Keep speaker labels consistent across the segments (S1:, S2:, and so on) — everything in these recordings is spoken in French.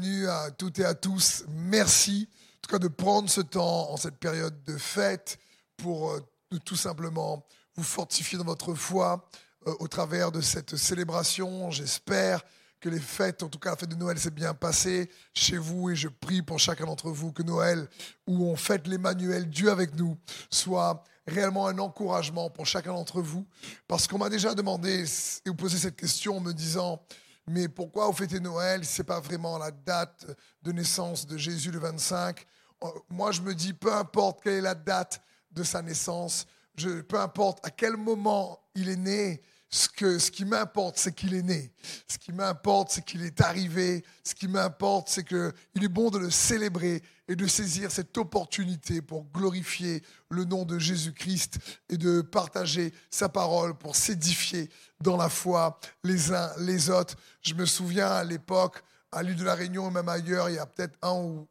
S1: Bienvenue à toutes et à tous. Merci en tout cas de prendre ce temps en cette période de fête pour euh, tout simplement vous fortifier dans votre foi euh, au travers de cette célébration. J'espère que les fêtes, en tout cas la fête de Noël, s'est bien passée chez vous et je prie pour chacun d'entre vous que Noël, où on fête l'Emmanuel, Dieu avec nous, soit réellement un encouragement pour chacun d'entre vous. Parce qu'on m'a déjà demandé et vous posé cette question en me disant, mais pourquoi vous fêtez Noël si ce n'est pas vraiment la date de naissance de Jésus le 25 Moi, je me dis, peu importe quelle est la date de sa naissance, je, peu importe à quel moment il est né, ce, que, ce qui m'importe, c'est qu'il est né. Ce qui m'importe, c'est qu'il est arrivé. Ce qui m'importe, c'est qu'il est bon de le célébrer et de saisir cette opportunité pour glorifier le nom de Jésus-Christ et de partager sa parole pour s'édifier dans la foi les uns les autres. Je me souviens à l'époque, à l'île de la Réunion et même ailleurs, il y a peut-être un ou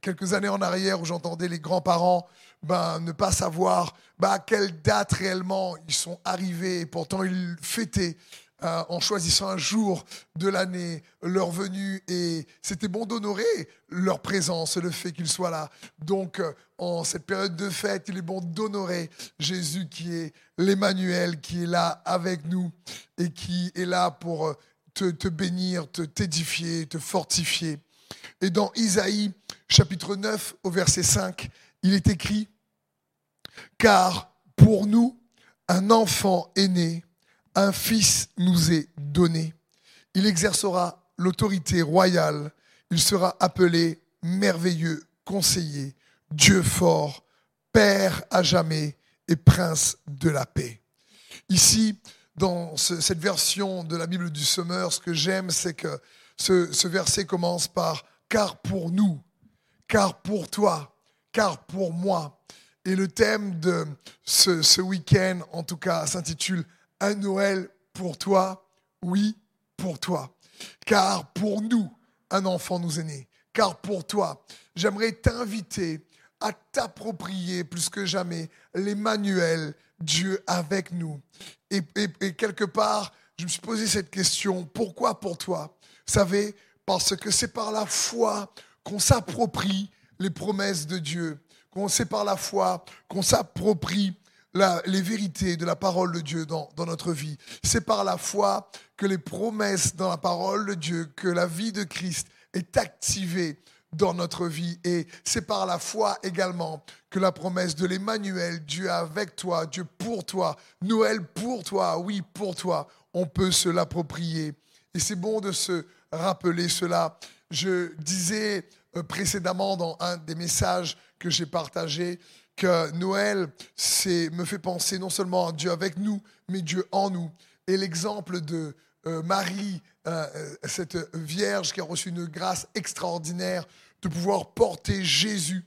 S1: quelques années en arrière où j'entendais les grands-parents ben, ne pas savoir ben, à quelle date réellement ils sont arrivés. Et pourtant, ils fêtaient euh, en choisissant un jour de l'année leur venue. Et c'était bon d'honorer leur présence, le fait qu'ils soient là. Donc, euh, en cette période de fête, il est bon d'honorer Jésus qui est l'Emmanuel, qui est là avec nous et qui est là pour euh, te, bénir, te t'édifier, te fortifier. Et dans Isaïe chapitre 9 au verset 5, il est écrit, car pour nous, un enfant est né, un fils nous est donné. Il exercera l'autorité royale. Il sera appelé merveilleux conseiller, Dieu fort, Père à jamais et prince de la paix. Ici, dans cette version de la Bible du Sommeur, ce que j'aime, c'est que ce, ce verset commence par car pour nous, car pour toi, car pour moi. Et le thème de ce, week-end, en tout cas, s'intitule Un Noël pour toi, oui, pour toi. Car pour nous, un enfant nous est né. Car pour toi, j'aimerais t'inviter à t'approprier plus que jamais l'Emmanuel, Dieu avec nous. Et, et, quelque part, je me suis posé cette question, pourquoi pour toi? Vous savez, parce que c'est par la foi qu'on s'approprie les promesses de Dieu qu'on sait par la foi, qu'on s'approprie les vérités de la parole de Dieu dans, dans notre vie. C'est par la foi que les promesses dans la parole de Dieu, que la vie de Christ est activée dans notre vie. Et c'est par la foi également que la promesse de l'Emmanuel, Dieu avec toi, Dieu pour toi, Noël pour toi, oui pour toi, on peut se l'approprier. Et c'est bon de se rappeler cela. Je disais précédemment dans un des messages que j'ai partagé que Noël me fait penser non seulement à Dieu avec nous, mais Dieu en nous. Et l'exemple de euh, Marie, euh, cette vierge qui a reçu une grâce extraordinaire de pouvoir porter Jésus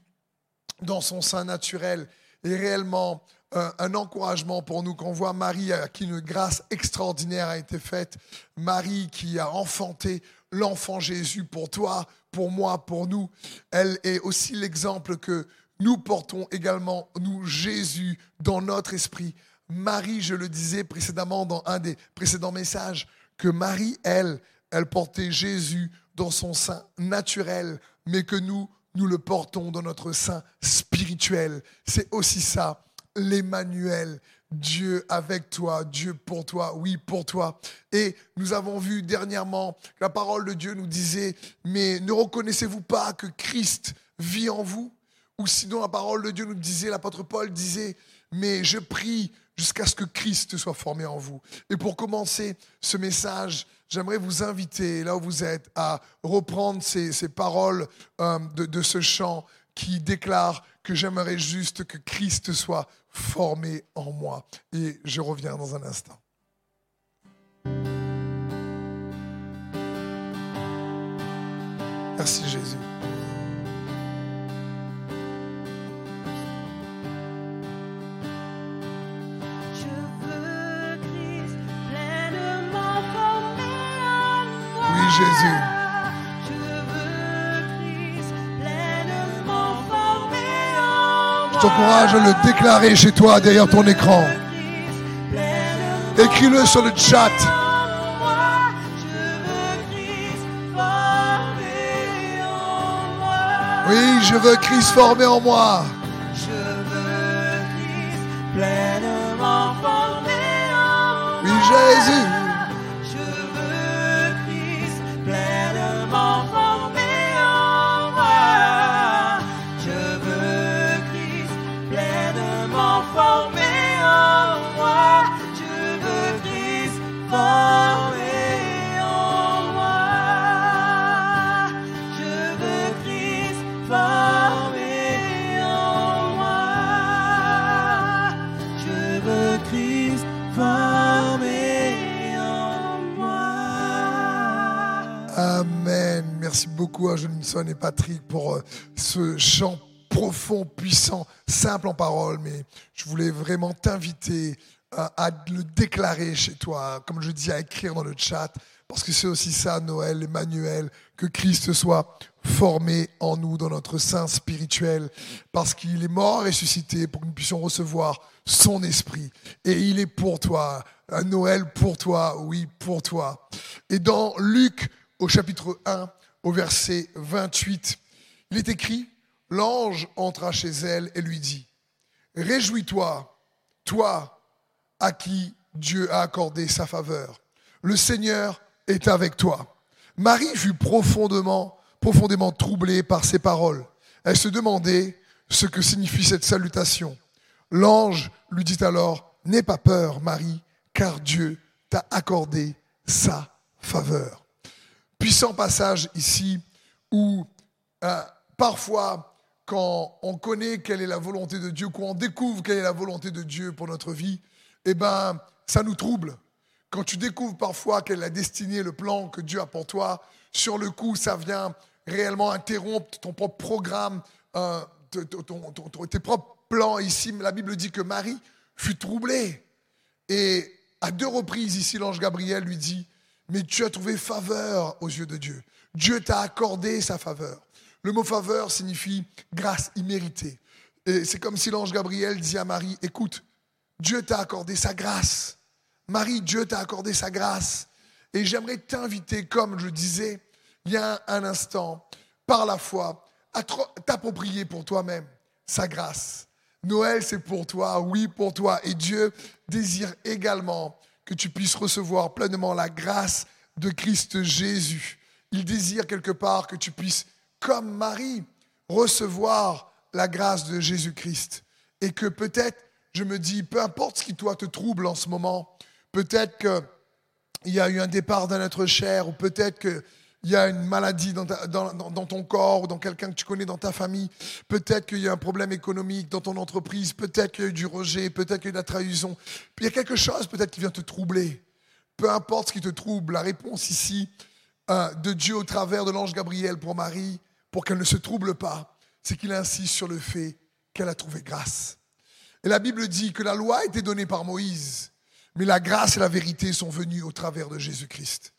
S1: dans son sein naturel, est réellement un encouragement pour nous qu'on voit Marie à qui une grâce extraordinaire a été faite, Marie qui a enfanté l'enfant Jésus pour toi, pour moi, pour nous. Elle est aussi l'exemple que nous portons également, nous, Jésus, dans notre esprit. Marie, je le disais précédemment dans un des précédents messages, que Marie, elle, elle portait Jésus dans son sein naturel, mais que nous, nous le portons dans notre sein spirituel. C'est aussi ça, l'Emmanuel. Dieu avec toi, Dieu pour toi, oui pour toi. Et nous avons vu dernièrement la parole de Dieu nous disait, mais ne reconnaissez-vous pas que Christ vit en vous? Ou sinon la parole de Dieu nous disait, l'apôtre Paul disait, mais je prie jusqu'à ce que Christ soit formé en vous. Et pour commencer ce message, j'aimerais vous inviter, là où vous êtes, à reprendre ces, paroles euh, de, de ce chant qui déclare que j'aimerais juste que Christ soit formé en moi. Et je reviens dans un instant. Merci Jésus. Oui Jésus. t'encourage à le déclarer chez toi, derrière ton écran. Écris-le sur le chat. Oui, je veux Christ formé en moi.
S2: Je veux Christ pleinement formé en moi.
S1: Oui, Jésus. Beaucoup à Johnson et Patrick pour euh, ce chant profond, puissant, simple en parole. Mais je voulais vraiment t'inviter à, le déclarer chez toi, comme je dis, à écrire dans le chat. Parce que c'est aussi ça, Noël, Emmanuel, que Christ soit formé en nous, dans notre sein spirituel, parce qu'il est mort et ressuscité pour que nous puissions recevoir son esprit. Et il est pour toi, un Noël pour toi, oui, pour toi. Et dans Luc, au chapitre 1, au verset 28, il est écrit, l'ange entra chez elle et lui dit, Réjouis-toi, toi à qui Dieu a accordé sa faveur. Le Seigneur est avec toi. Marie fut profondément, profondément troublée par ces paroles. Elle se demandait ce que signifie cette salutation. L'ange lui dit alors, N'aie pas peur, Marie, car Dieu t'a accordé sa faveur. Puissant passage ici où euh, parfois, quand on connaît quelle est la volonté de Dieu, quand on découvre quelle est la volonté de Dieu pour notre vie, eh ben, ça nous trouble. Quand tu découvres parfois quelle est la destinée, le plan que Dieu a pour toi, sur le coup, ça vient réellement interrompre ton propre programme, euh, ton- tes propres plans. Ici, la Bible dit que Marie fut troublée. Et à deux reprises, ici, l'ange Gabriel lui dit, mais tu as trouvé faveur aux yeux de Dieu. Dieu t'a accordé sa faveur. Le mot faveur signifie grâce imméritée. Et c'est comme si l'ange Gabriel dit à Marie, écoute, Dieu t'a accordé sa grâce. Marie, Dieu t'a accordé sa grâce. Et j'aimerais t'inviter, comme je disais il y a un instant, par la foi, à t'approprier pour toi-même sa grâce. Noël, c'est pour toi, oui, pour toi. Et Dieu désire également que tu puisses recevoir pleinement la grâce de Christ Jésus. Il désire quelque part que tu puisses, comme Marie, recevoir la grâce de Jésus-Christ. Et que peut-être, je me dis, peu importe ce qui toi te trouble en ce moment, peut-être que il y a eu un départ d'un être cher, ou peut-être qu'il y a une maladie dans, ton corps, ou dans quelqu'un que tu connais dans ta famille, peut-être qu'il y a un problème économique dans ton entreprise, peut-être qu'il y a eu du rejet, peut-être qu'il y a eu de la trahison. Il y a quelque chose peut-être qui vient te troubler. Peu importe ce qui te trouble, la réponse ici euh, de Dieu au travers de l'ange Gabriel pour Marie, pour qu'elle ne se trouble pas, c'est qu'il insiste sur le fait qu'elle a trouvé grâce. Et la Bible dit que la loi a été donnée par Moïse, mais la grâce et la vérité sont venues au travers de Jésus-Christ.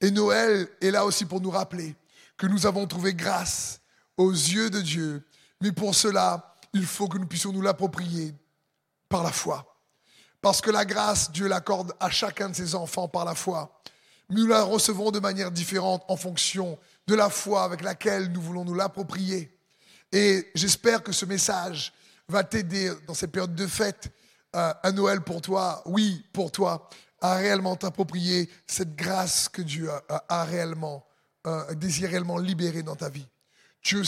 S1: Et Noël est là aussi pour nous rappeler que nous avons trouvé grâce aux yeux de Dieu, mais pour cela, il faut que nous puissions nous l'approprier par la foi. Parce que la grâce, Dieu l'accorde à chacun de ses enfants par la foi. Mais nous la recevons de manière différente en fonction de la foi avec laquelle nous voulons nous l'approprier. Et j'espère que ce message va t'aider dans cette période de fête, euh, un Noël pour toi, oui, pour toi, à réellement t'approprier cette grâce que Dieu a, réellement, euh, désire réellement libérer dans ta vie. Tu,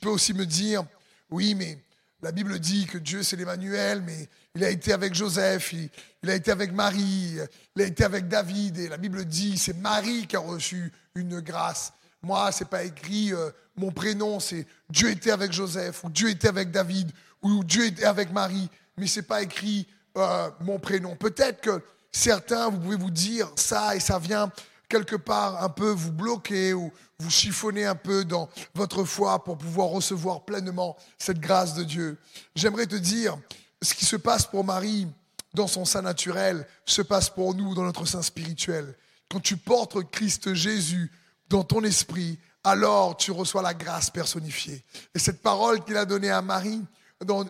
S1: peux aussi me dire, oui, mais la Bible dit que Dieu c'est l'Emmanuel, mais il a été avec Joseph, il, il a été avec Marie, il a été avec David, et la Bible dit c'est Marie qui a reçu une grâce. Moi, c'est pas écrit euh, mon prénom, c'est Dieu était avec Joseph, ou Dieu était avec David, ou Dieu était avec Marie, mais c'est pas écrit euh, mon prénom. Peut-être que certains, vous pouvez vous dire ça, et ça vient quelque part un peu vous bloquer ou vous chiffonner un peu dans votre foi pour pouvoir recevoir pleinement cette grâce de Dieu. J'aimerais te dire, ce qui se passe pour Marie dans son sein naturel se passe pour nous dans notre sein spirituel. Quand tu portes Christ Jésus dans ton esprit, alors tu reçois la grâce personnifiée. Et cette parole qu'il a donnée à Marie, dans,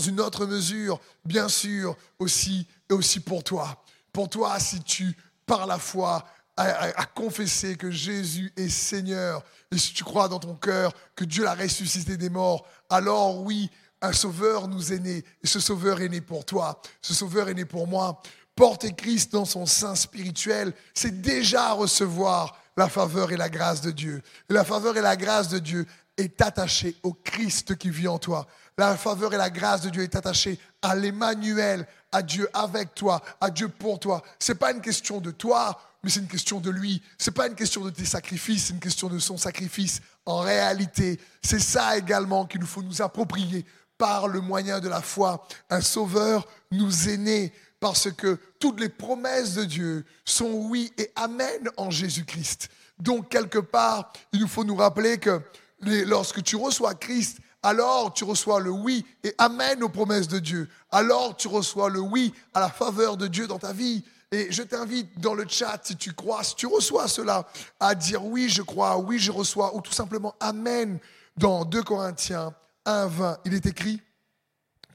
S1: une autre mesure, bien sûr, aussi, et aussi pour toi. Pour toi, si tu, par la foi, à, confesser que Jésus est Seigneur, et si tu crois dans ton cœur que Dieu l'a ressuscité des morts, alors oui, un sauveur nous est né, et ce sauveur est né pour toi, ce sauveur est né pour moi. Porter Christ dans son sein spirituel, c'est déjà recevoir la faveur et la grâce de Dieu. La faveur et la grâce de Dieu est attachée au Christ qui vit en toi. La faveur et la grâce de Dieu est attachée à l'Emmanuel, à Dieu avec toi, à Dieu pour toi. C'est pas une question de toi, mais c'est une question de lui. C'est pas une question de tes sacrifices, c'est une question de son sacrifice. En réalité, c'est ça également qu'il nous faut nous approprier par le moyen de la foi. Un sauveur nous est né parce que toutes les promesses de Dieu sont oui et amen en Jésus-Christ. Donc, quelque part, il nous faut nous rappeler que lorsque tu reçois Christ, alors tu reçois le oui et amen aux promesses de Dieu. Alors tu reçois le oui à la faveur de Dieu dans ta vie. Et je t'invite dans le chat, si tu crois, si tu reçois cela, à dire oui, je crois, oui, je reçois, ou tout simplement amen. Dans 2 Corinthiens 1, 20, il est écrit,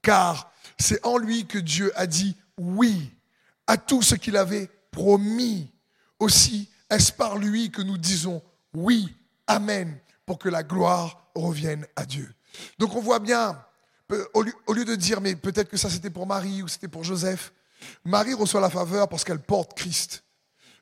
S1: car c'est en lui que Dieu a dit oui à tout ce qu'il avait promis. Aussi, est-ce par lui que nous disons oui, amen, pour que la gloire revienne à Dieu? Donc on voit bien, au lieu, de dire, mais peut-être que ça c'était pour Marie ou c'était pour Joseph, Marie reçoit la faveur parce qu'elle porte Christ.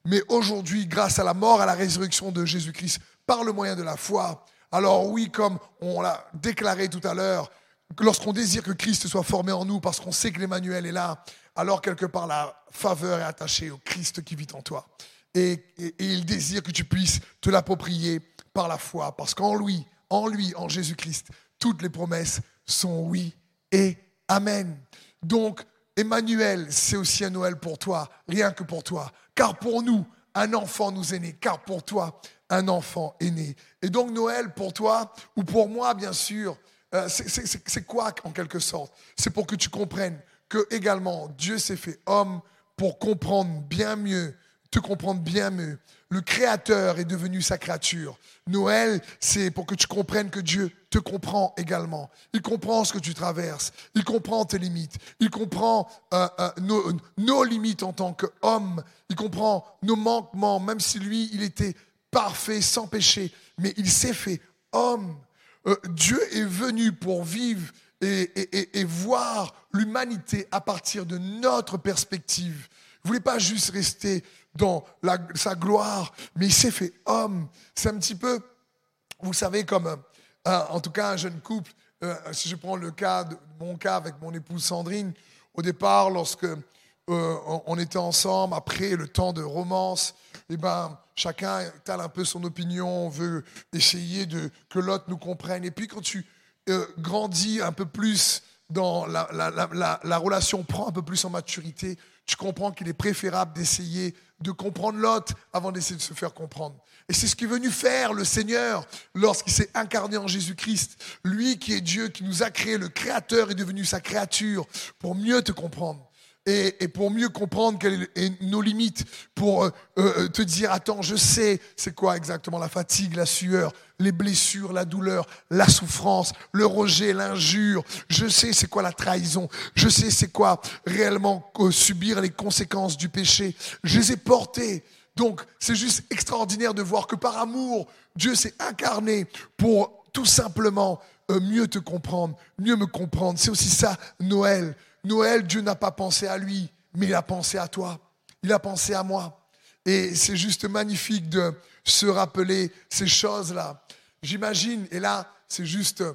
S1: Mais aujourd'hui, grâce à la mort, à la résurrection de Jésus-Christ, par le moyen de la foi, alors oui, comme on l'a déclaré tout à l'heure, lorsqu'on désire que Christ soit formé en nous parce qu'on sait que l'Emmanuel est là, alors quelque part la faveur est attachée au Christ qui vit en toi. Et, et- et il désire que tu puisses te l'approprier par la foi, parce qu'en lui, en lui, en Jésus-Christ, toutes les promesses sont oui et amen. Donc, Emmanuel, c'est aussi un Noël pour toi, rien que pour toi. Car pour nous, un enfant nous est né, car pour toi, un enfant est né. Et donc Noël, pour toi, ou pour moi, bien sûr, euh, c'est- quoi en quelque sorte? C'est pour que tu comprennes que également Dieu s'est fait homme pour comprendre bien mieux, te comprendre bien mieux. Le Créateur est devenu sa créature. Noël, c'est pour que tu comprennes que Dieu te comprend également. Il comprend ce que tu traverses. Il comprend tes limites. Il comprend euh, euh, nos, limites en tant qu'homme. Il comprend nos manquements, même si lui, il était parfait, sans péché. Mais il s'est fait homme. Euh, Dieu est venu pour vivre et, et- voir l'humanité à partir de notre perspective. Il voulait pas juste rester dans sa gloire, mais il s'est fait homme. C'est un petit peu, vous savez, comme euh, un- en tout cas un jeune couple. euh, si je prends le cas de mon cas avec mon épouse Sandrine, au départ, lorsque euh, on, était ensemble, après le temps de romance, eh ben, chacun étale un peu son opinion, on veut essayer de que l'autre nous comprenne. Et puis quand tu euh, grandis un peu plus dans la- la relation, prend un peu plus en maturité, tu comprends qu'il est préférable d'essayer de comprendre l'autre avant d'essayer de se faire comprendre. Et c'est ce qu'est venu faire le Seigneur lorsqu'il s'est incarné en Jésus-Christ. Lui qui est Dieu, qui nous a créé, le Créateur est devenu sa créature pour mieux te comprendre. Et, pour mieux comprendre quelles sont nos limites, pour euh, euh, te dire, attends, je sais c'est quoi exactement la fatigue, la sueur, les blessures, la douleur, la souffrance, le rejet, l'injure. Je sais c'est quoi la trahison. Je sais c'est quoi réellement euh, subir les conséquences du péché. Je les ai portées. Donc c'est juste extraordinaire de voir que par amour, Dieu s'est incarné pour tout simplement euh, mieux te comprendre, mieux me comprendre. C'est aussi ça, Noël. Noël, Dieu n'a pas pensé à lui, mais il a pensé à toi. Il a pensé à moi. Et c'est juste magnifique de se rappeler ces choses-là. J'imagine, et là, c'est juste euh,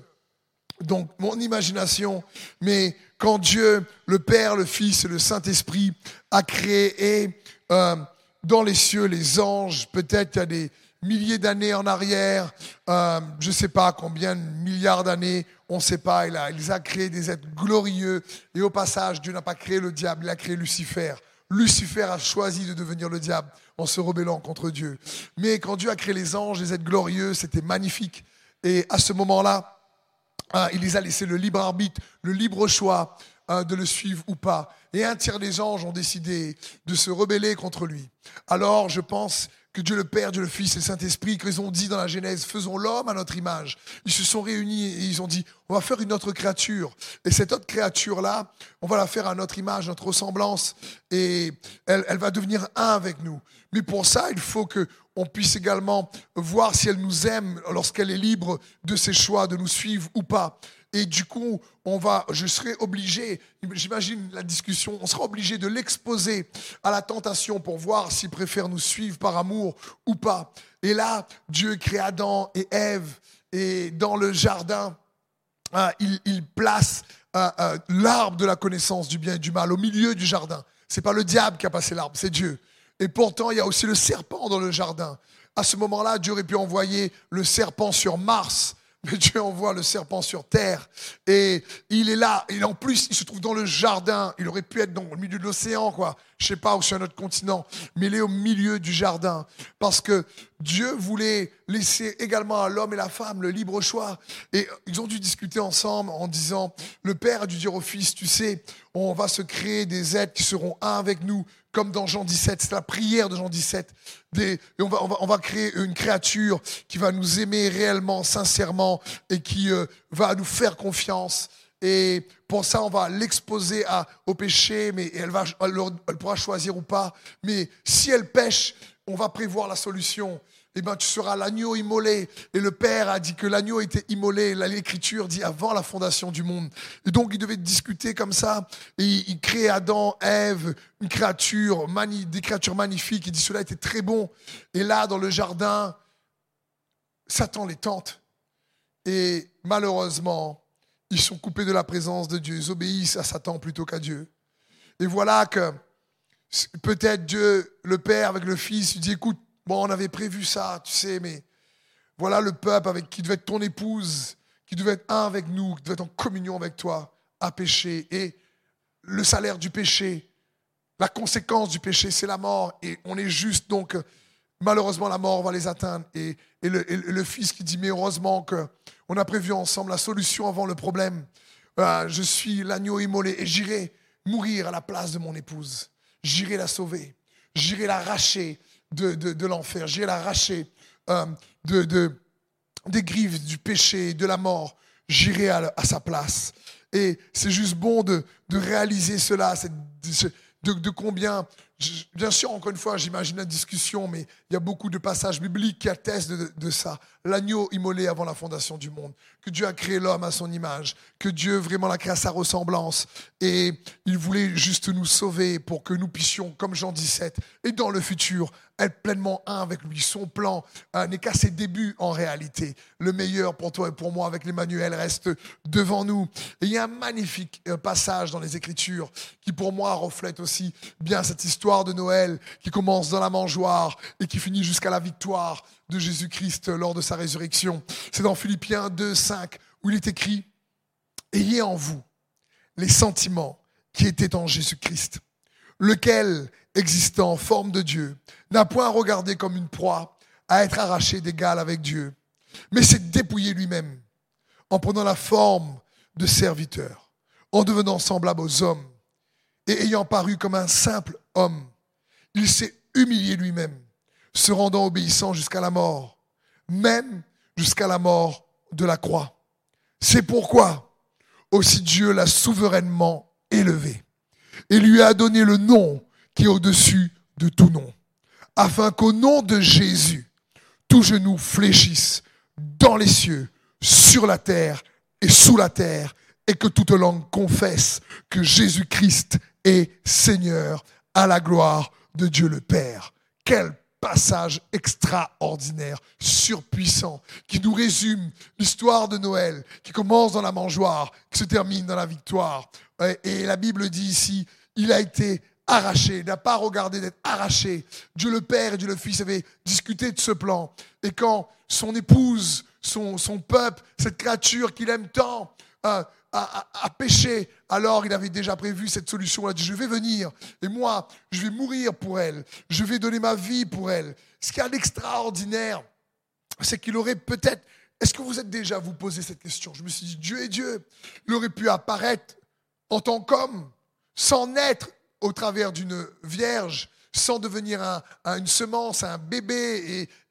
S1: donc mon imagination, mais quand Dieu, le Père, le Fils et le Saint-Esprit a créé euh, dans les cieux les anges, peut-être il y a des milliers d'années en arrière, euh, je ne sais pas combien de milliards d'années, on ne sait pas, il a, il a créé des êtres glorieux, et au passage, Dieu n'a pas créé le diable, il a créé Lucifer. Lucifer a choisi de devenir le diable en se rebellant contre Dieu. Mais quand Dieu a créé les anges, les êtres glorieux, c'était magnifique. Et à ce moment-là, hein, il les a laissés le libre arbitre, le libre choix hein, de le suivre ou pas. Et un tiers des anges ont décidé de se rebeller contre lui. Alors je pense que Dieu le Père, Dieu le Fils et le Saint-Esprit, qu'ils ont dit dans la Genèse, faisons l'homme à notre image. Ils se sont réunis et ils ont dit, on va faire une autre créature. Et cette autre créature-là, on va la faire à notre image, notre ressemblance, et elle, va devenir un avec nous. Mais pour ça, il faut que on puisse également voir si elle nous aime lorsqu'elle est libre de ses choix, de nous suivre ou pas. Et du coup, on va, je serai obligé, j'imagine la discussion, on sera obligé de l'exposer à la tentation pour voir s'il préfère nous suivre par amour ou pas. Et là, Dieu crée Adam et Ève, et dans le jardin, hein, il, place euh, euh, l'arbre de la connaissance du bien et du mal au milieu du jardin. C'est pas le diable qui a passé l'arbre, c'est Dieu. Et pourtant, il y a aussi le serpent dans le jardin. À ce moment-là, Dieu aurait pu envoyer le serpent sur Mars mais Dieu envoie le serpent sur terre et il est là. Et en plus, il se trouve dans le jardin. Il aurait pu être dans le milieu de l'océan, quoi. Je sais pas, ou sur un autre continent. Mais il est au milieu du jardin. Parce que Dieu voulait laisser également à l'homme et la femme le libre choix. Et ils ont dû discuter ensemble en disant, le père a dû dire au fils, tu sais, on va se créer des êtres qui seront un avec nous, comme dans Jean 17. C'est la prière de Jean 17. Des, on, va, créer une créature qui va nous aimer réellement, sincèrement, et qui euh, va nous faire confiance. Et pour ça, on va l'exposer au péché, mais elle, elle pourra choisir ou pas. Mais si elle pêche, on va prévoir la solution eh ben, tu seras l'agneau immolé. Et le Père a dit que l'agneau était immolé. L'Écriture dit avant la fondation du monde. Et donc, il devait discuter comme ça. Et il crée Adam, Ève, une créature, des créatures magnifiques. Il dit cela était très bon. Et là, dans le jardin, Satan les tente. Et malheureusement, ils sont coupés de la présence de Dieu. Ils obéissent à Satan plutôt qu'à Dieu. Et voilà que peut-être Dieu, le Père avec le Fils, il dit, écoute, Bon, on avait prévu ça, tu sais, mais voilà le peuple avec qui devait être ton épouse, qui devait être un avec nous, qui devait être en communion avec toi, a péché. Et le salaire du péché, la conséquence du péché, c'est la mort. Et on est juste, donc, malheureusement, la mort va les atteindre. Et, et, le, fils qui dit, mais heureusement qu'on a prévu ensemble la solution avant le problème. Euh, je suis l'agneau immolé et j'irai mourir à la place de mon épouse. J'irai la sauver. J'irai l'arracher de, l'enfer. J'irai l'arracher euh, de, de, des griffes du péché, de la mort. J'irai à, à, sa place. Et c'est juste bon de, réaliser cela, de, combien Bien sûr, encore une fois, j'imagine la discussion, mais il y a beaucoup de passages bibliques qui attestent de ça. L'agneau immolé avant la fondation du monde, que Dieu a créé l'homme à son image, que Dieu vraiment l'a créé à sa ressemblance, et il voulait juste nous sauver pour que nous puissions, comme Jean 17, et dans le futur, être pleinement un avec lui. Son plan euh, n'est qu'à ses débuts en réalité. Le meilleur pour toi et pour moi avec l'Emmanuel reste devant nous. Et il y a un magnifique euh, passage dans les Écritures qui pour moi reflète aussi bien cette histoire de Noël qui commence dans la mangeoire et qui finit jusqu'à la victoire de Jésus-Christ lors de sa résurrection. C'est dans Philippiens 2, 5 où il est écrit, Ayez en vous les sentiments qui étaient en Jésus-Christ, lequel, existant en forme de Dieu, n'a point regardé comme une proie à être arraché d'égal avec Dieu, mais s'est dépouillé lui-même en prenant la forme de serviteur, en devenant semblable aux hommes et ayant paru comme un simple homme. Il s'est humilié lui-même, se rendant obéissant jusqu'à la mort, même jusqu'à la mort de la croix. C'est pourquoi aussi Dieu l'a souverainement élevé et lui a donné le nom qui est au-dessus de tout nom, afin qu'au nom de Jésus, tout genou fléchisse dans les cieux, sur la terre et sous la terre, et que toute langue confesse que Jésus-Christ est Seigneur à la gloire de Dieu le Père. Quel passage extraordinaire, surpuissant, qui nous résume l'histoire de Noël, qui commence dans la mangeoire, qui se termine dans la victoire. Et la Bible dit ici, il a été arraché, n'a pas regardé d'être arraché. Dieu le Père et Dieu le Fils avaient discuté de ce plan. Et quand son épouse, son, son peuple, cette créature qu'il aime tant, a, a, a, péché, alors il avait déjà prévu cette solution. Il a dit, je vais venir et moi, je vais mourir pour elle. Je vais donner ma vie pour elle. Ce qui est d'extraordinaire, c'est qu'il aurait peut-être... Est-ce que vous êtes déjà vous posé cette question? Je me suis dit, Dieu est Dieu. Il aurait pu apparaître en tant qu'homme, sans naître au travers d'une vierge, sans devenir un- un- une semence, un bébé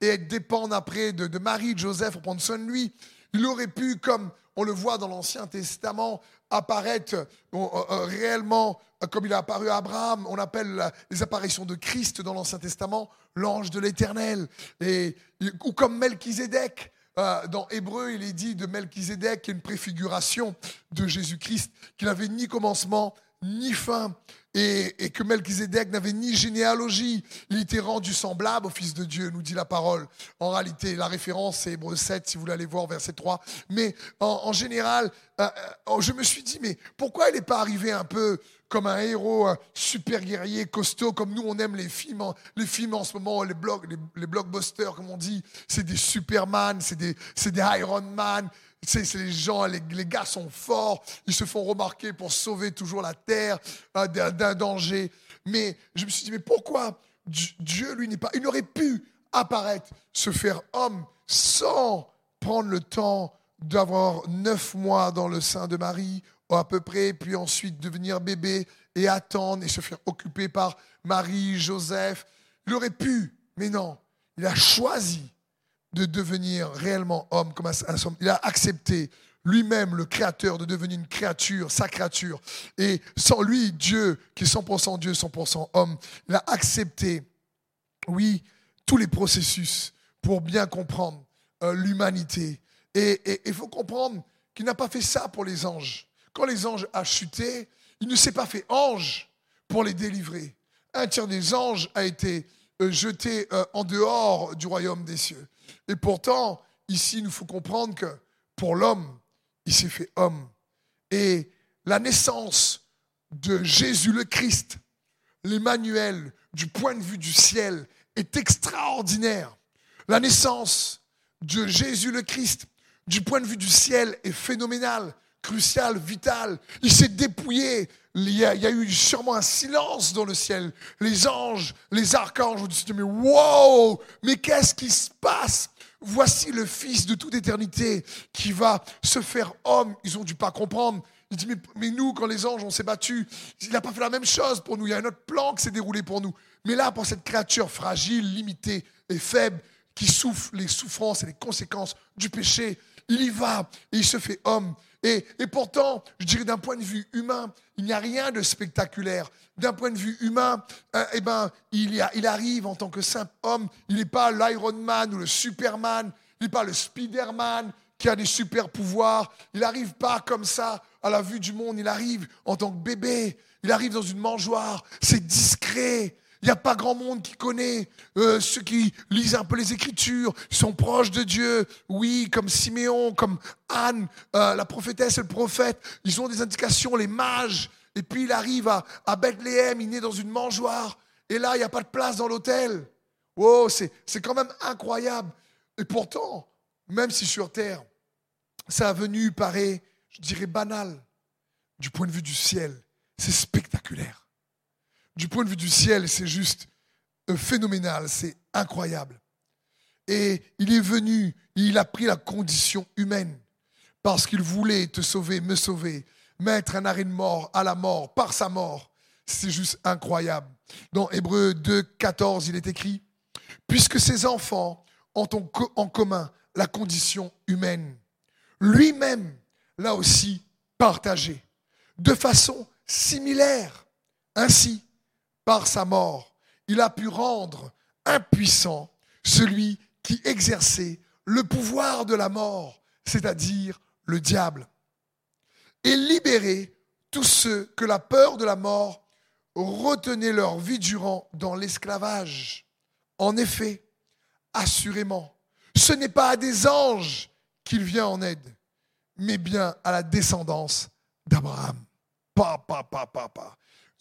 S1: et, et être dépendre après de, Marie, de Joseph pour prendre soin de lui. Il aurait pu, comme on le voit dans l'Ancien Testament, apparaître euh, euh, réellement euh, comme il a apparu à Abraham. On appelle les apparitions de Christ dans l'Ancien Testament l'ange de l'Éternel. Ou comme Melchizedek. Euh, dans Hébreu, il est dit de Melchizedek, qui est une préfiguration de Jésus-Christ, qui n'avait ni commencement ni fin, et, que Melchizedek n'avait ni généalogie. Il était rendu semblable au Fils de Dieu, nous dit la parole. En réalité, la référence, c'est Hébreu 7, si vous voulez aller voir, verset 3. Mais en, général, euh, euh, je me suis dit, mais pourquoi il n'est pas arrivé un peu comme un héros super guerrier, costaud, comme nous on aime les films, en- les films en ce moment, les, blocs, les, les blockbusters, comme on dit, c'est des Superman, c'est des, c'est des Iron Man, c'est les gens, les, gars sont forts, ils se font remarquer pour sauver toujours la terre euh, d'un danger. Mais je me suis dit, mais pourquoi Dieu- lui, n'est pas. Il aurait pu apparaître, se faire homme sans prendre le temps d'avoir neuf mois dans le sein de Marie, à peu près, puis ensuite devenir bébé et attendre et se faire occuper par Marie, Joseph. Il aurait pu, mais non, il a choisi de devenir réellement homme, comme un- un. Il a accepté lui-même, le créateur, de devenir une créature, sa créature. Et sans lui, Dieu, qui est 100% Dieu, 100% homme, il a accepté, oui, tous les processus pour bien comprendre euh, l'humanité. Et il faut comprendre qu'il n'a pas fait ça pour les anges. Quand les anges a chuté, il ne s'est pas fait ange pour les délivrer. Un tiers des anges a été euh, jeté euh, en dehors du royaume des cieux. Et pourtant, ici, il nous faut comprendre que pour l'homme, il s'est fait homme. Et la naissance de Jésus le Christ, l'Emmanuel, du point de vue du ciel, est extraordinaire. La naissance de Jésus le Christ, du point de vue du ciel, est phénoménale, cruciale, vitale. Il s'est dépouillé. Il y, a, il y a eu sûrement un silence dans le ciel. Les anges, les archanges ont dit, mais wow, mais qu'est-ce qui se passe? Voici le Fils de toute éternité qui va se faire homme. Ils ont dû pas comprendre. Il dit, mais, mais nous, quand les anges, on s'est battus, il n'a pas fait la même chose pour nous. Il y a un autre plan qui s'est déroulé pour nous. Mais là, pour cette créature fragile, limitée et faible, qui souffre les souffrances et les conséquences du péché, il y va et il se fait homme. Et, pourtant, je dirais d'un point de vue humain, il n'y a rien de spectaculaire. D'un point de vue humain, euh, eh ben, il, il arrive en tant que simple homme. Il n'est pas l'Iron Man ou le Superman. Il n'est pas le Spider-Man qui a des super pouvoirs. Il n'arrive pas comme ça à la vue du monde. Il arrive en tant que bébé. Il arrive dans une mangeoire. C'est discret. Il n'y a pas grand monde qui connaît. Euh, ceux qui lisent un peu les Écritures sont proches de Dieu. Oui, comme Siméon, comme Anne, euh, la prophétesse et le prophète. Ils ont des indications, les mages. Et puis il arrive à, Bethléem, il naît dans une mangeoire. Et là, il n'y a pas de place dans l'hôtel. Wow, c'est quand même incroyable. Et pourtant, même si sur terre, sa venue paraît, je dirais, banale, du point de vue du ciel, c'est spectaculaire du point de vue du ciel, c'est juste euh, phénoménal, c'est incroyable. Et il est venu, il a pris la condition humaine parce qu'il voulait te sauver, me sauver, mettre un arrêt de mort à la mort par sa mort. C'est juste incroyable. Dans Hébreu 2, 14, il est écrit, puisque ses enfants ont en co- en commun la condition humaine, lui-même l'a aussi partagé de façon similaire. Ainsi, par sa mort, il a pu rendre impuissant celui qui exerçait le pouvoir de la mort, c'est-à-dire le diable, et libérer tous ceux que la peur de la mort retenait leur vie durant dans l'esclavage. En effet, assurément, ce n'est pas à des anges qu'il vient en aide, mais bien à la descendance d'Abraham. Pa.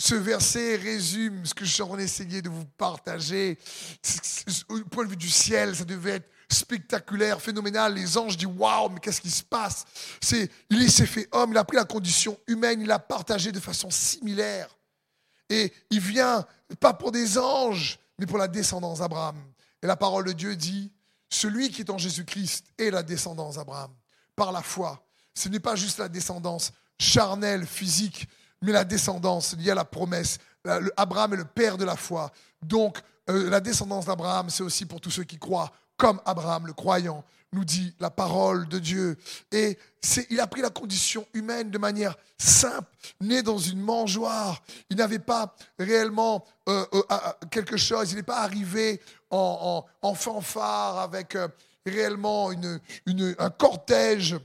S1: Ce verset résume ce que je suis en train d'essayer de vous partager. Au point de vue du ciel, ça devait être spectaculaire, phénoménal. Les anges disent Waouh, mais qu'est-ce qui se passe? C'est, Il s'est fait homme, il a pris la condition humaine, il l'a partagée de façon similaire. Et il vient, pas pour des anges, mais pour la descendance d'Abraham. Et la parole de Dieu dit, celui qui est en Jésus-Christ est la descendance d'Abraham, par la foi. Ce n'est pas juste la descendance charnelle, physique mais la descendance liée à la promesse. Abraham est le père de la foi. Donc, euh, la descendance d'Abraham, c'est aussi pour tous ceux qui croient, comme Abraham, le croyant, nous dit la parole de Dieu. Et il a pris la condition humaine de manière simple, né dans une mangeoire. Il n'avait pas réellement euh, euh, quelque chose, il n'est pas arrivé en, fanfare avec réellement une- un cortège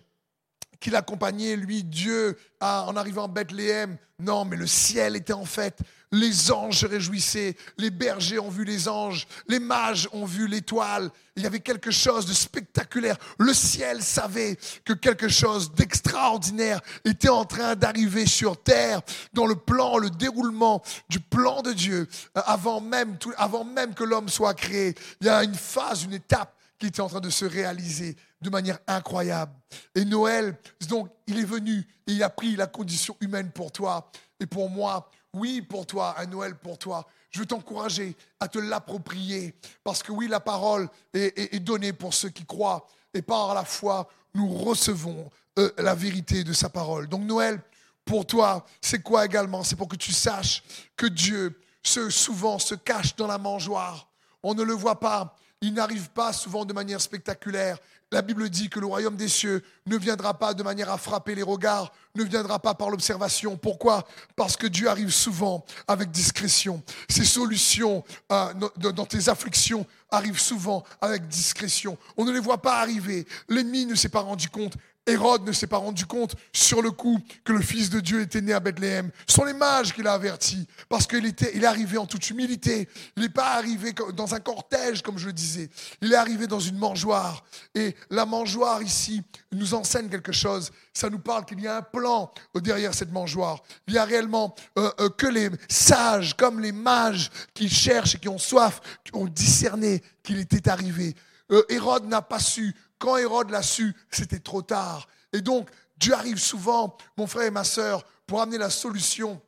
S1: qui l'accompagnait, lui, Dieu, en arrivant à Bethléem. Non, mais le ciel était en fait. Les anges se réjouissaient, les bergers ont vu les anges, les mages ont vu l'étoile. Il y avait quelque chose de spectaculaire. Le ciel savait que quelque chose d'extraordinaire était en train d'arriver sur terre dans le plan, le déroulement du plan de Dieu, euh, avant même, avant même que l'homme soit créé. Il y a une phase, une étape qui était en train de se réaliser de manière incroyable. Et Noël, donc, il est venu et il a pris la condition humaine pour toi et pour moi. Oui, pour toi, un Noël pour toi. Je veux t'encourager à te l'approprier parce que oui, la parole est, donnée pour ceux qui croient et par la foi, nous recevons euh, la vérité de sa parole. Donc Noël, pour toi, c'est quoi également? C'est pour que tu saches que Dieu se, souvent se cache dans la mangeoire. On ne le voit pas. Il n'arrive pas souvent de manière spectaculaire. La Bible dit que le royaume des cieux ne viendra pas de manière à frapper les regards, ne viendra pas par l'observation. Pourquoi? Parce que Dieu arrive souvent avec discrétion. Ses solutions euh, dans- tes afflictions arrivent souvent avec discrétion. On ne les voit pas arriver. L'ennemi ne s'est pas rendu compte. Hérode ne s'est pas rendu compte sur le coup que le Fils de Dieu était né à Bethléem. Ce sont les mages qui l'ont averti, parce qu'il était, il est arrivé en toute humilité. Il n'est pas arrivé dans un cortège, comme je le disais. Il est arrivé dans une mangeoire. Et la mangeoire ici nous enseigne quelque chose. Ça nous parle qu'il y a un plan derrière cette mangeoire. Il y a réellement euh, euh, que les sages, comme les mages, qui cherchent et qui ont soif, qui ont discerné qu'il était arrivé. Euh, Hérode n'a pas su. Quand Hérode l'a su, c'était trop tard. Et donc, Dieu arrive souvent, mon frère et ma sœur, pour amener la solution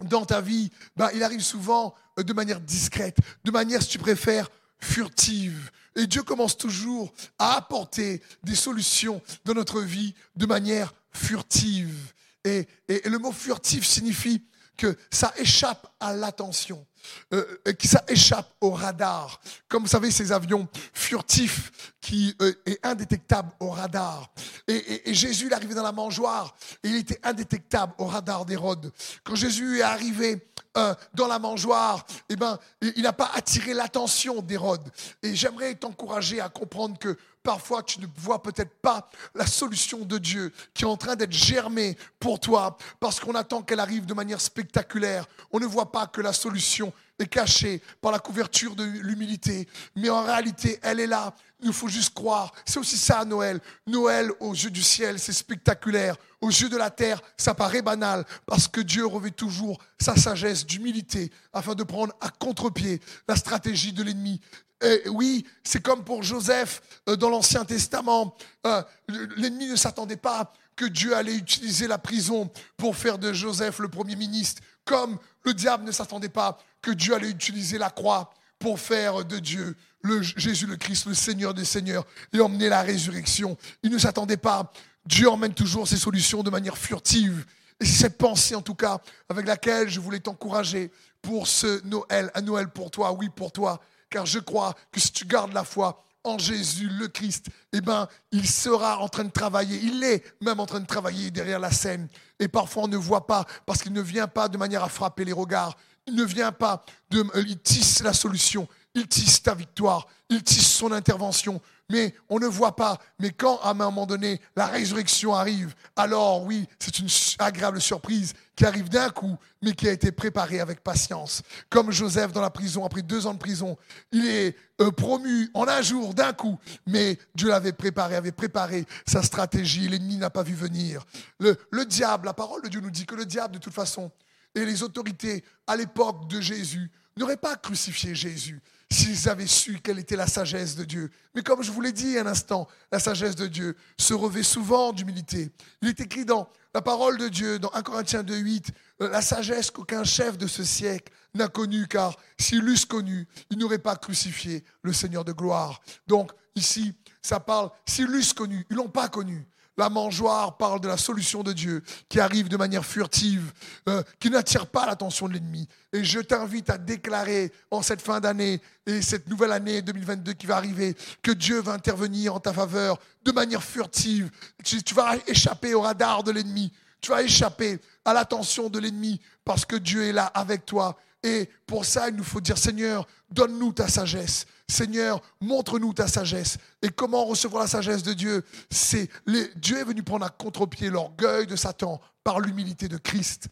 S1: dans ta vie. Ben, il arrive souvent euh, de manière discrète, de manière, si tu préfères, furtive. Et Dieu commence toujours à apporter des solutions dans notre vie de manière furtive. Et, et- et le mot furtif signifie que ça échappe à l'attention, euh, et que ça échappe au radar. Comme vous savez, ces avions furtifs qui euh, est indétectable au radar. Et, Jésus, il est arrivé dans la mangeoire et il était indétectable au radar d'Hérode. Quand Jésus est arrivé euh, dans la mangeoire, eh ben, il n'a pas attiré l'attention d'Hérode. Et j'aimerais t'encourager à comprendre que parfois tu ne vois peut-être pas la solution de Dieu qui est en train d'être germée pour toi parce qu'on attend qu'elle arrive de manière spectaculaire. On ne voit pas que la solution est cachée par la couverture de l'humilité, mais en réalité, elle est là. Il faut juste croire. C'est aussi ça Noël. Noël aux yeux du ciel, c'est spectaculaire. Aux yeux de la terre, ça paraît banal parce que Dieu revêt toujours sa sagesse d'humilité afin de prendre à contre-pied la stratégie de l'ennemi. Et oui, c'est comme pour Joseph euh, dans l'Ancien Testament. Euh, L'ennemi ne s'attendait pas que Dieu allait utiliser la prison pour faire de Joseph le Premier ministre, comme le diable ne s'attendait pas que Dieu allait utiliser la croix pour faire de Dieu le Jésus le Christ, le Seigneur des Seigneurs, et emmener la résurrection. Il ne s'attendait pas. Dieu emmène toujours ses solutions de manière furtive. Et c'est cette pensée, en tout cas, avec laquelle je voulais t'encourager pour ce Noël, un Noël pour toi, oui, pour toi, car je crois que si tu gardes la foi en Jésus, le Christ, eh ben, il sera en train de travailler. Il est même en train de travailler derrière la scène. Et parfois, on ne voit pas parce qu'il ne vient pas de manière à frapper les regards. Il ne vient pas de, euh, il tisse la solution. Il tisse ta victoire. Il tisse son intervention. Mais on ne voit pas. Mais quand, à un moment donné, la résurrection arrive, alors oui, c'est une agréable surprise qui arrive d'un coup, mais qui a été préparée avec patience. Comme Joseph dans la prison, après deux ans de prison, il est euh, promu en un jour, d'un coup, mais Dieu l'avait préparé, avait préparé sa stratégie. L'ennemi n'a pas vu venir. Le, le diable, la parole de Dieu nous dit que le diable, de toute façon, et les autorités à l'époque de Jésus n'auraient pas crucifié Jésus s'ils avaient su quelle était la sagesse de Dieu. Mais comme je vous l'ai dit un instant, la sagesse de Dieu se revêt souvent d'humilité. Il est écrit dans la parole de Dieu, dans 1 Corinthiens 2.8, euh, la sagesse qu'aucun chef de ce siècle n'a connue, car s'il l'eussent connue, il n'aurait pas crucifié le Seigneur de gloire. Donc ici, ça parle, s'ils l'eussent connu, ils l'ont pas connu. La mangeoire parle de la solution de Dieu qui arrive de manière furtive, euh, qui n'attire pas l'attention de l'ennemi. Et je t'invite à déclarer en cette fin d'année et cette nouvelle année 2022 qui va arriver que Dieu va intervenir en ta faveur de manière furtive. Tu, tu vas échapper au radar de l'ennemi. Tu vas échapper à l'attention de l'ennemi parce que Dieu est là avec toi. Et pour ça, il nous faut dire, Seigneur, donne-nous ta sagesse. Seigneur, montre-nous ta sagesse. Et comment recevoir la sagesse de Dieu? C'est Dieu est venu prendre à contre-pied l'orgueil de Satan par l'humilité de Christ.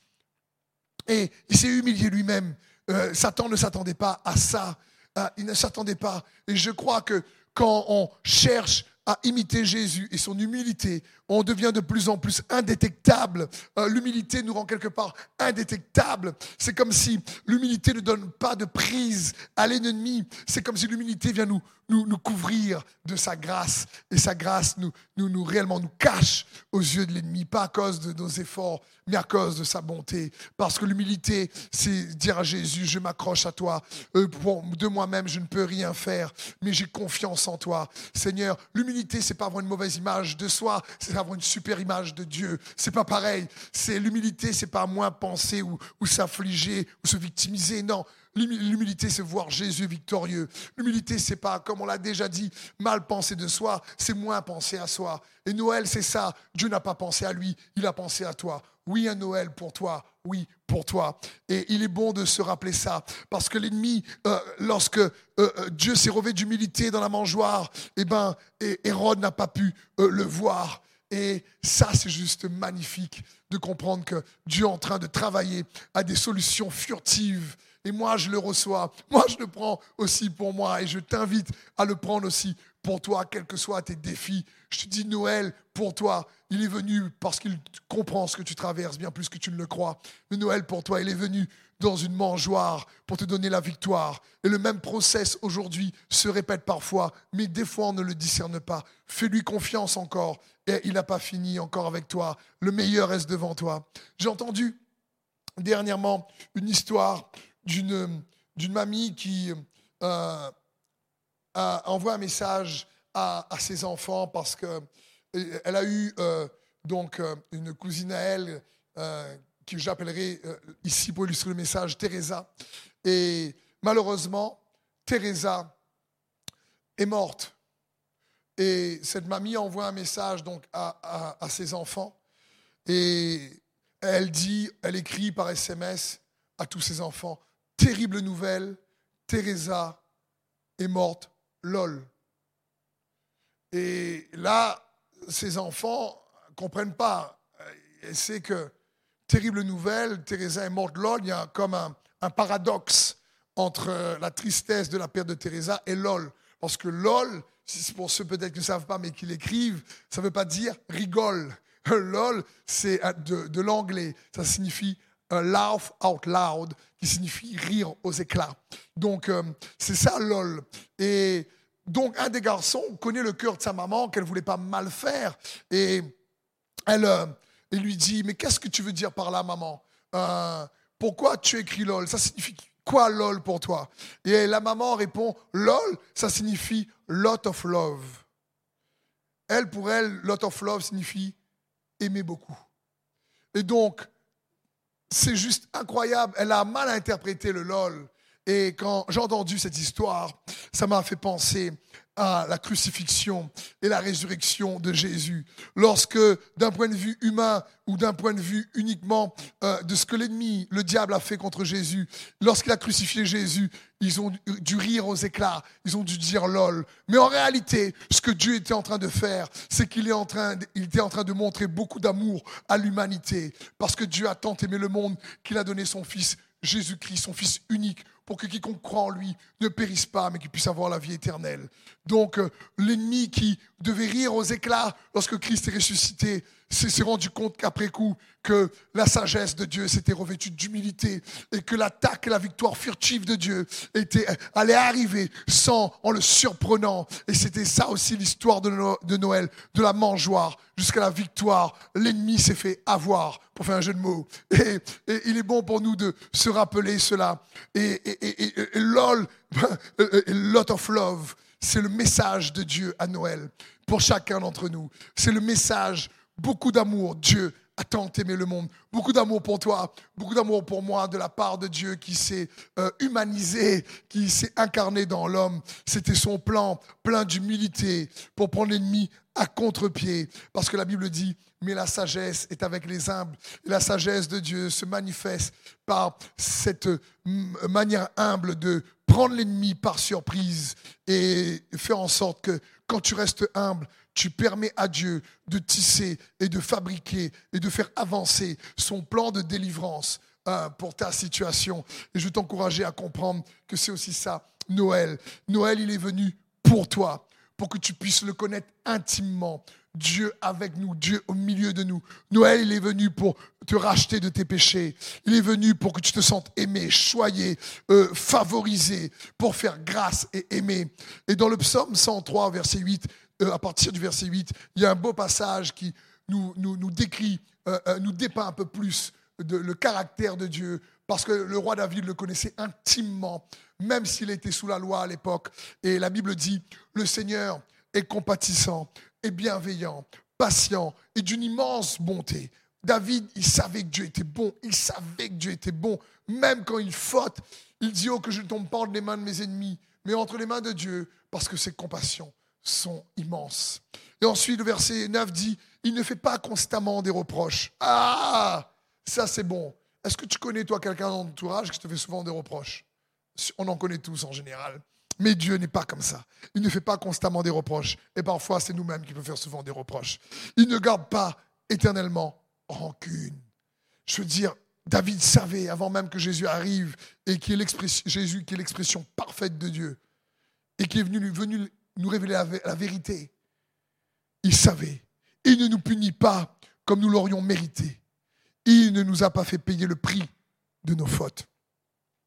S1: Et il s'est humilié lui-même. Euh, Satan ne s'attendait pas à ça. Euh, il ne s'attendait pas. Et je crois que quand on cherche à imiter Jésus et son humilité, on devient de plus en plus indétectable. Euh, l'humilité nous rend quelque part indétectable. C'est comme si l'humilité ne donne pas de prise à l'ennemi. C'est comme si l'humilité vient nous, nous, couvrir de sa grâce. Et sa grâce nous, nous, nous réellement nous cache aux yeux de l'ennemi, pas à cause de nos efforts, mais à cause de sa bonté. Parce que l'humilité, c'est dire à Jésus, je m'accroche à toi. Euh, de moi-même, je ne peux rien faire, mais j'ai confiance en toi. Seigneur, l'humilité, c'est pas avoir une mauvaise image de soi, c'est avoir une super image de Dieu. C'est pas pareil. C'est l'humilité, c'est pas moins penser ou, ou s'affliger ou se victimiser. Non. L'humi- L'humilité, c'est voir Jésus victorieux. L'humilité, c'est pas, comme on l'a déjà dit, mal penser de soi, c'est moins penser à soi. Et Noël, c'est ça. Dieu n'a pas pensé à lui, il a pensé à toi. Oui, un Noël pour toi. Oui, pour toi. Et il est bon de se rappeler ça. Parce que l'ennemi, euh, lorsque euh, euh, Dieu s'est revêtu d'humilité dans la mangeoire, eh ben, Hérode n'a pas pu le voir. Et ça, c'est juste magnifique de comprendre que Dieu est en train de travailler à des solutions furtives. Et moi, je le reçois. Moi, je le prends aussi pour moi. Et je t'invite à le prendre aussi pour toi, quels que soient tes défis. Je te dis, Noël, pour toi, il est venu parce qu'il comprend ce que tu traverses, bien plus que tu ne le crois. Mais Noël, pour toi, il est venu dans une mangeoire pour te donner la victoire. Et le même process aujourd'hui se répète parfois, mais des fois on ne le discerne pas. Fais-lui confiance encore. Et il n'a pas fini encore avec toi. Le meilleur reste devant toi. J'ai entendu dernièrement une histoire d'une mamie qui euh, a envoyé un message à, ses enfants parce que euh, a eu euh, donc euh, une cousine à elle que j'appellerai ici pour illustrer le message Teresa. Et malheureusement, Teresa est morte. Et cette mamie envoie un message donc à, à- à ses enfants et elle dit, elle écrit par SMS à tous ses enfants terrible nouvelle, Teresa est morte, lol. Et là, ses enfants comprennent pas. C'est que terrible nouvelle, Teresa est morte, lol. Il y a comme un, paradoxe entre la tristesse de la perte de Teresa et lol. Parce que lol, pour ceux peut-être qui ne savent pas mais qui l'écrivent, ça ne veut pas dire rigole. Lol, c'est de, de l'anglais. Ça signifie laugh out loud, qui signifie rire aux éclats. Donc, euh, c'est ça, lol. Et donc, un des garçons connaît le cœur de sa maman, qu'elle voulait pas mal faire. Et elle, euh, lui dit, mais qu'est-ce que tu veux dire par là, maman Euh, Pourquoi tu écris lol? Ça signifie quoi lol pour toi? Et la maman répond, lol, ça signifie lot of love. Elle, pour elle, lot of love signifie aimer beaucoup. Et donc, c'est juste incroyable. Elle a mal interprété le LOL. Et quand j'ai entendu cette histoire, ça m'a fait penser à la crucifixion et la résurrection de Jésus. Lorsque, d'un point de vue humain ou d'un point de vue uniquement euh, de ce que l'ennemi, le diable, a fait contre Jésus, lorsqu'il a crucifié Jésus, ils ont dû rire aux éclats, ils ont dû dire lol. Mais en réalité, ce que Dieu était en train de faire, c'est qu'il était en train de montrer beaucoup d'amour à l'humanité, parce que Dieu a tant aimé le monde qu'il a donné son Fils Jésus-Christ, son Fils unique, pour que quiconque croit en lui ne périsse pas, mais qu'il puisse avoir la vie éternelle. Donc, euh, l'ennemi qui devait rire aux éclats lorsque Christ est ressuscité s'est rendu compte qu'après coup, que la sagesse de Dieu s'était revêtue d'humilité et que l'attaque et la victoire furtive de Dieu était, allait arriver sans, en le surprenant. Et c'était ça aussi l'histoire de, No- de Noël, de la mangeoire jusqu'à la victoire. L'ennemi s'est fait avoir, pour faire un jeu de mots. Et, et il est bon pour nous de se rappeler cela. Et, et, et- et- lol, lot of love, c'est le message de Dieu à Noël pour chacun d'entre nous. C'est le message, beaucoup d'amour. Dieu a tant aimé le monde. Beaucoup d'amour pour toi, beaucoup d'amour pour moi de la part de Dieu qui s'est euh, humanisé, qui s'est incarné dans l'homme. C'était son plan plein d'humilité pour prendre l'ennemi à contre-pied. Parce que la Bible dit, mais la sagesse est avec les humbles. La sagesse de Dieu se manifeste par cette mm, manière humble de prendre l'ennemi par surprise et faire en sorte que quand tu restes humble, tu permets à Dieu de tisser et de fabriquer et de faire avancer son plan de délivrance hein, pour ta situation. Et je veux t'encourager à comprendre que c'est aussi ça, Noël. Noël, il est venu pour toi, pour que tu puisses le connaître intimement. Dieu avec nous, Dieu au milieu de nous. Noël, il est venu pour te racheter de tes péchés. Il est venu pour que tu te sentes aimé, choyé, euh, favorisé, pour faire grâce et aimer. Et dans le psaume 103, verset 8, euh, à partir du verset 8, il y a un beau passage qui nous, décrit, euh, nous dépeint un peu plus le caractère de Dieu, parce que le roi David le connaissait intimement, même s'il était sous la loi à l'époque. Et la Bible dit, le Seigneur est compatissant et bienveillant, patient et d'une immense bonté. David, il savait que Dieu était bon, il savait que Dieu était bon, même quand il faute, il dit, oh que je ne tombe pas entre les mains de mes ennemis, mais entre les mains de Dieu, parce que ses compassions sont immenses. Et ensuite, le verset 9 dit, il ne fait pas constamment des reproches. Ah, ça c'est bon. Est-ce que tu connais, toi, quelqu'un dans ton entourage qui te fait souvent des reproches? On en connaît tous en général. Mais Dieu n'est pas comme ça. Il ne fait pas constamment des reproches. Et parfois, c'est nous-mêmes qui peut faire souvent des reproches. Il ne garde pas éternellement rancune. Je veux dire, David savait, avant même que Jésus arrive, et qui est l'expression, Jésus qui est l'expression parfaite de Dieu, et qui est venu nous révéler la, vérité. Il savait. Il ne nous punit pas comme nous l'aurions mérité. Il ne nous a pas fait payer le prix de nos fautes.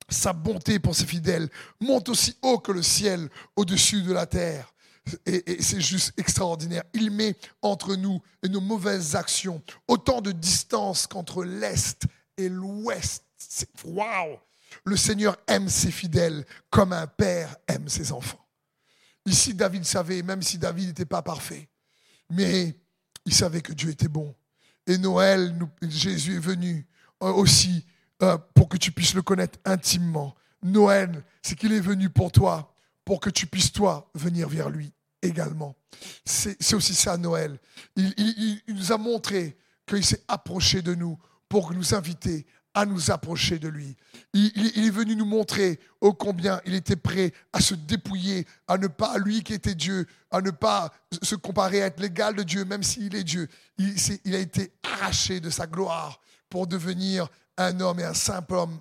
S1: Sa bonté pour ses fidèles monte aussi haut que le ciel au-dessus de la terre. Et, c'est juste extraordinaire. Il met entre nous et nos mauvaises actions autant de distance qu'entre l'Est et l'Ouest. Waouh! Le Seigneur aime ses fidèles comme un père aime ses enfants. Ici, David savait, même si David n'était pas parfait, mais il savait que Dieu était bon. Et Noël, Jésus est venu euh, aussi euh, pour que tu puisses le connaître intimement. Noël, c'est qu'il est venu pour toi, pour que tu puisses, toi, venir vers lui également. C'est aussi ça, Noël. Il, nous a montré qu'il s'est approché de nous pour nous inviter à nous approcher de lui. Il, est venu nous montrer ô combien il était prêt à se dépouiller, à ne pas, lui qui était Dieu, à ne pas se comparer à être l'égal de Dieu, même s'il est Dieu. Il, a été arraché de sa gloire pour devenir un homme et un simple homme,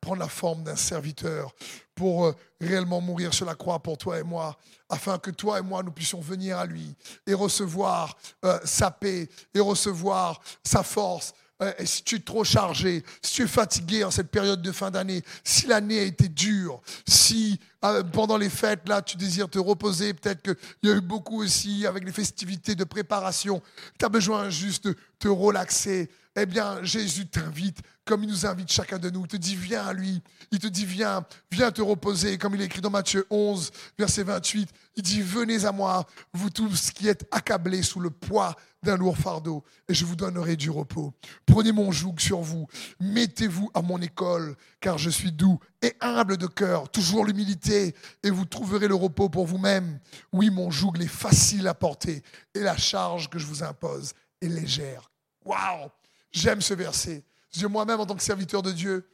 S1: prendre la forme d'un serviteur, pour euh, réellement mourir sur la croix pour toi et moi, afin que toi et moi nous puissions venir à lui et recevoir euh, sa paix et recevoir sa force. Et si tu es trop chargé, si tu es fatigué en cette période de fin d'année, si l'année a été dure, si euh, pendant les fêtes, là, tu désires te reposer, peut-être qu'il y a eu beaucoup aussi avec les festivités de préparation, tu as besoin juste de te relaxer, eh bien, Jésus t'invite, comme il nous invite chacun de nous. Il te dit, viens à lui. Il te dit, viens, viens te reposer, comme il est écrit dans Matthieu 11, verset 28. Il dit, venez à moi, vous tous qui êtes accablés sous le poids d'un lourd fardeau, et je vous donnerai du repos. Prenez mon joug sur vous, mettez-vous à mon école, car je suis doux et humble de cœur, toujours l'humilité, et vous trouverez le repos pour vous-même. Oui, mon joug est facile à porter, et la charge que je vous impose est légère. Waouh J'aime ce verset. Moi-même, en tant que serviteur de Dieu,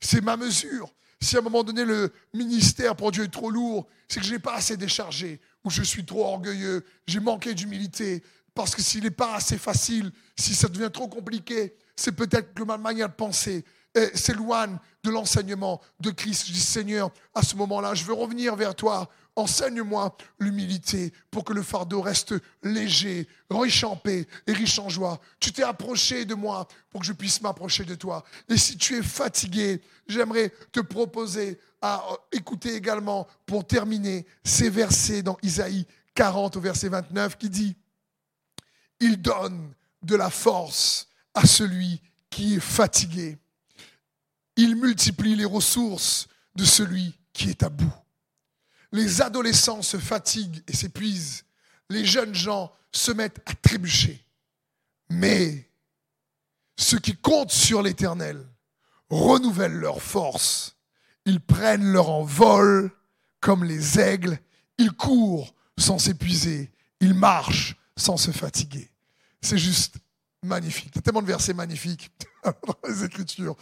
S1: c'est ma mesure. Si à un moment donné, le ministère pour Dieu est trop lourd, c'est que je n'ai pas assez déchargé, ou je suis trop orgueilleux, j'ai manqué d'humilité. Parce que s'il n'est pas assez facile, si ça devient trop compliqué, c'est peut-être que ma manière de penser s'éloigne de l'enseignement de Christ. Je dis, Seigneur, à ce moment-là, je veux revenir vers toi Enseigne-moi l'humilité pour que le fardeau reste léger, riche en paix et riche en joie. Tu t'es approché de moi pour que je puisse m'approcher de toi. Et si tu es fatigué, j'aimerais te proposer à écouter également, pour terminer, ces versets dans Isaïe 40 au verset 29 qui dit, Il donne de la force à celui qui est fatigué. Il multiplie les ressources de celui qui est à bout. Les adolescents se fatiguent et s'épuisent. Les jeunes gens se mettent à trébucher. Mais ceux qui comptent sur l'Éternel renouvellent leur force. Ils prennent leur envol comme les aigles. Ils courent sans s'épuiser. Ils marchent sans se fatiguer. C'est juste magnifique. Il y a tellement de versets magnifiques dans les Écritures.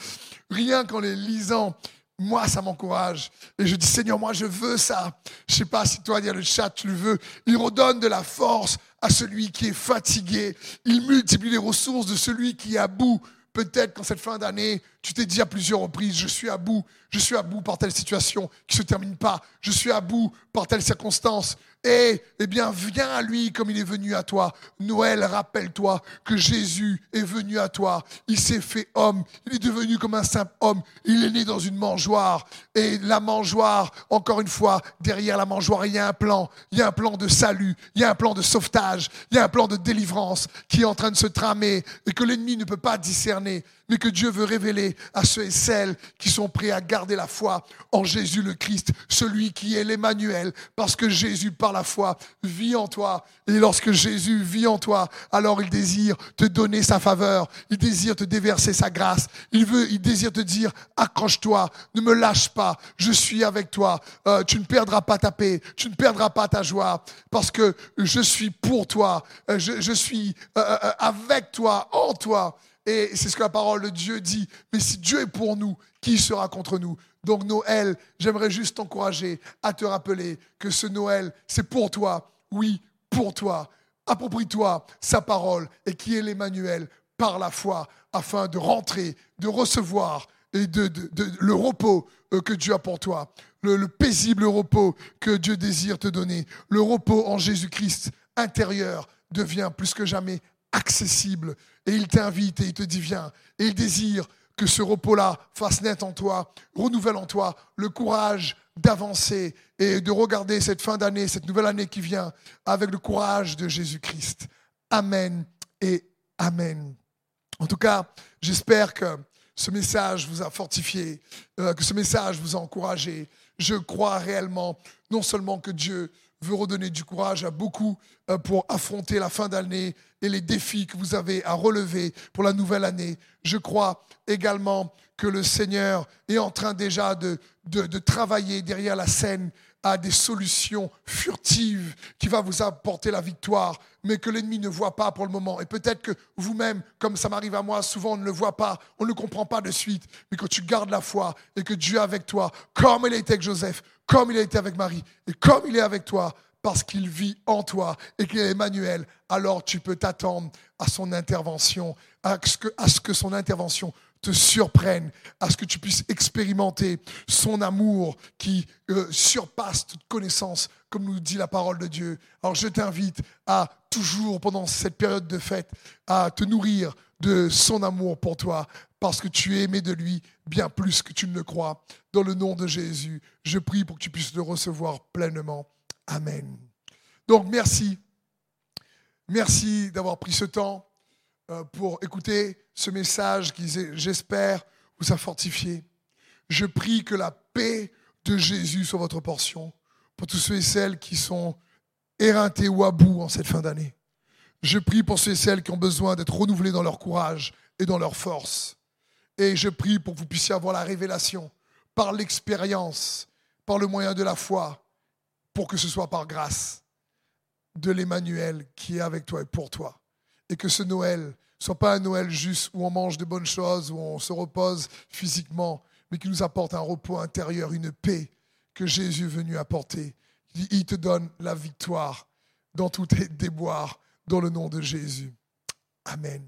S1: Rien qu'en les lisant, moi, ça m'encourage. Et je dis, Seigneur, moi, je veux ça. Je sais pas si toi, il y a le chat, tu le veux. Il redonne de la force à celui qui est fatigué. Il multiplie les ressources de celui qui est à bout. Peut-être qu'en cette fin d'année, tu t'es dit à plusieurs reprises, je suis à bout, je suis à bout par telle situation qui se termine pas, je suis à bout par telle circonstance. Et, eh bien, viens à lui comme il est venu à toi. Noël, rappelle-toi que Jésus est venu à toi. Il s'est fait homme. Il est devenu comme un simple homme. Il est né dans une mangeoire. Et la mangeoire, encore une fois, derrière la mangeoire, il y a un plan. Il y a un plan de salut. Il y a un plan de sauvetage. Il y a un plan de délivrance qui est en train de se tramer et que l'ennemi ne peut pas discerner mais que Dieu veut révéler à ceux et celles qui sont prêts à garder la foi en Jésus le Christ, celui qui est l'Emmanuel, parce que Jésus, par la foi, vit en toi. Et lorsque Jésus vit en toi, alors il désire te donner sa faveur, il désire te déverser sa grâce, il veut, il désire te dire, accroche-toi, ne me lâche pas, je suis avec toi, euh, tu ne perdras pas ta paix, tu ne perdras pas ta joie, parce que je suis pour toi, euh, je, suis euh, avec toi, en toi. Et c'est ce que la parole de Dieu dit. Mais si Dieu est pour nous, qui sera contre nous? Donc Noël, j'aimerais juste t'encourager à te rappeler que ce Noël, c'est pour toi. Oui, pour toi. Approprie-toi sa parole et qui est l'Emmanuel par la foi afin de rentrer, de recevoir et de, le repos euh, que Dieu a pour toi, le, le paisible repos que Dieu désire te donner, le repos en Jésus-Christ intérieur devient plus que jamais accessible. Et il t'invite et il te dit viens. Et il désire que ce repos-là fasse naître en toi, renouvelle en toi le courage d'avancer et de regarder cette fin d'année, cette nouvelle année qui vient, avec le courage de Jésus-Christ. Amen et Amen. En tout cas, j'espère que ce message vous a fortifié, euh, que ce message vous a encouragé. Je crois réellement non seulement que Dieu veut redonner du courage à beaucoup euh, pour affronter la fin d'année et les défis que vous avez à relever pour la nouvelle année. Je crois également que le Seigneur est en train déjà de, de, travailler derrière la scène à des solutions furtives qui va vous apporter la victoire, mais que l'ennemi ne voit pas pour le moment. Et peut-être que vous-même, comme ça m'arrive à moi, souvent on ne le voit pas, on ne le comprend pas de suite, mais que tu gardes la foi et que Dieu est avec toi, comme il a été avec Joseph, comme il a été avec Marie, et comme il est avec toi, parce qu'il vit en toi et qu'il est Emmanuel, alors tu peux t'attendre à son intervention, à ce, que, à ce que son intervention te surprenne, à ce que tu puisses expérimenter son amour qui euh, surpasse toute connaissance, comme nous dit la parole de Dieu. Alors je t'invite à toujours, pendant cette période de fête, à te nourrir de son amour pour toi, parce que tu es aimé de lui bien plus que tu ne le crois. Dans le nom de Jésus, je prie pour que tu puisses le recevoir pleinement. Amen. Donc merci. Merci d'avoir pris ce temps pour écouter ce message qui, j'espère, vous a fortifié. Je prie que la paix de Jésus soit votre portion pour tous ceux et celles qui sont éreintés ou à bout en cette fin d'année. Je prie pour ceux et celles qui ont besoin d'être renouvelés dans leur courage et dans leur force. Et je prie pour que vous puissiez avoir la révélation par l'expérience, par le moyen de la foi, pour que ce soit par grâce de l'Emmanuel qui est avec toi et pour toi. Et que ce Noël soit pas un Noël juste où on mange de bonnes choses, où on se repose physiquement, mais qui nous apporte un repos intérieur, une paix que Jésus est venu apporter. Il te donne la victoire dans tous tes déboires, dans le nom de Jésus. Amen.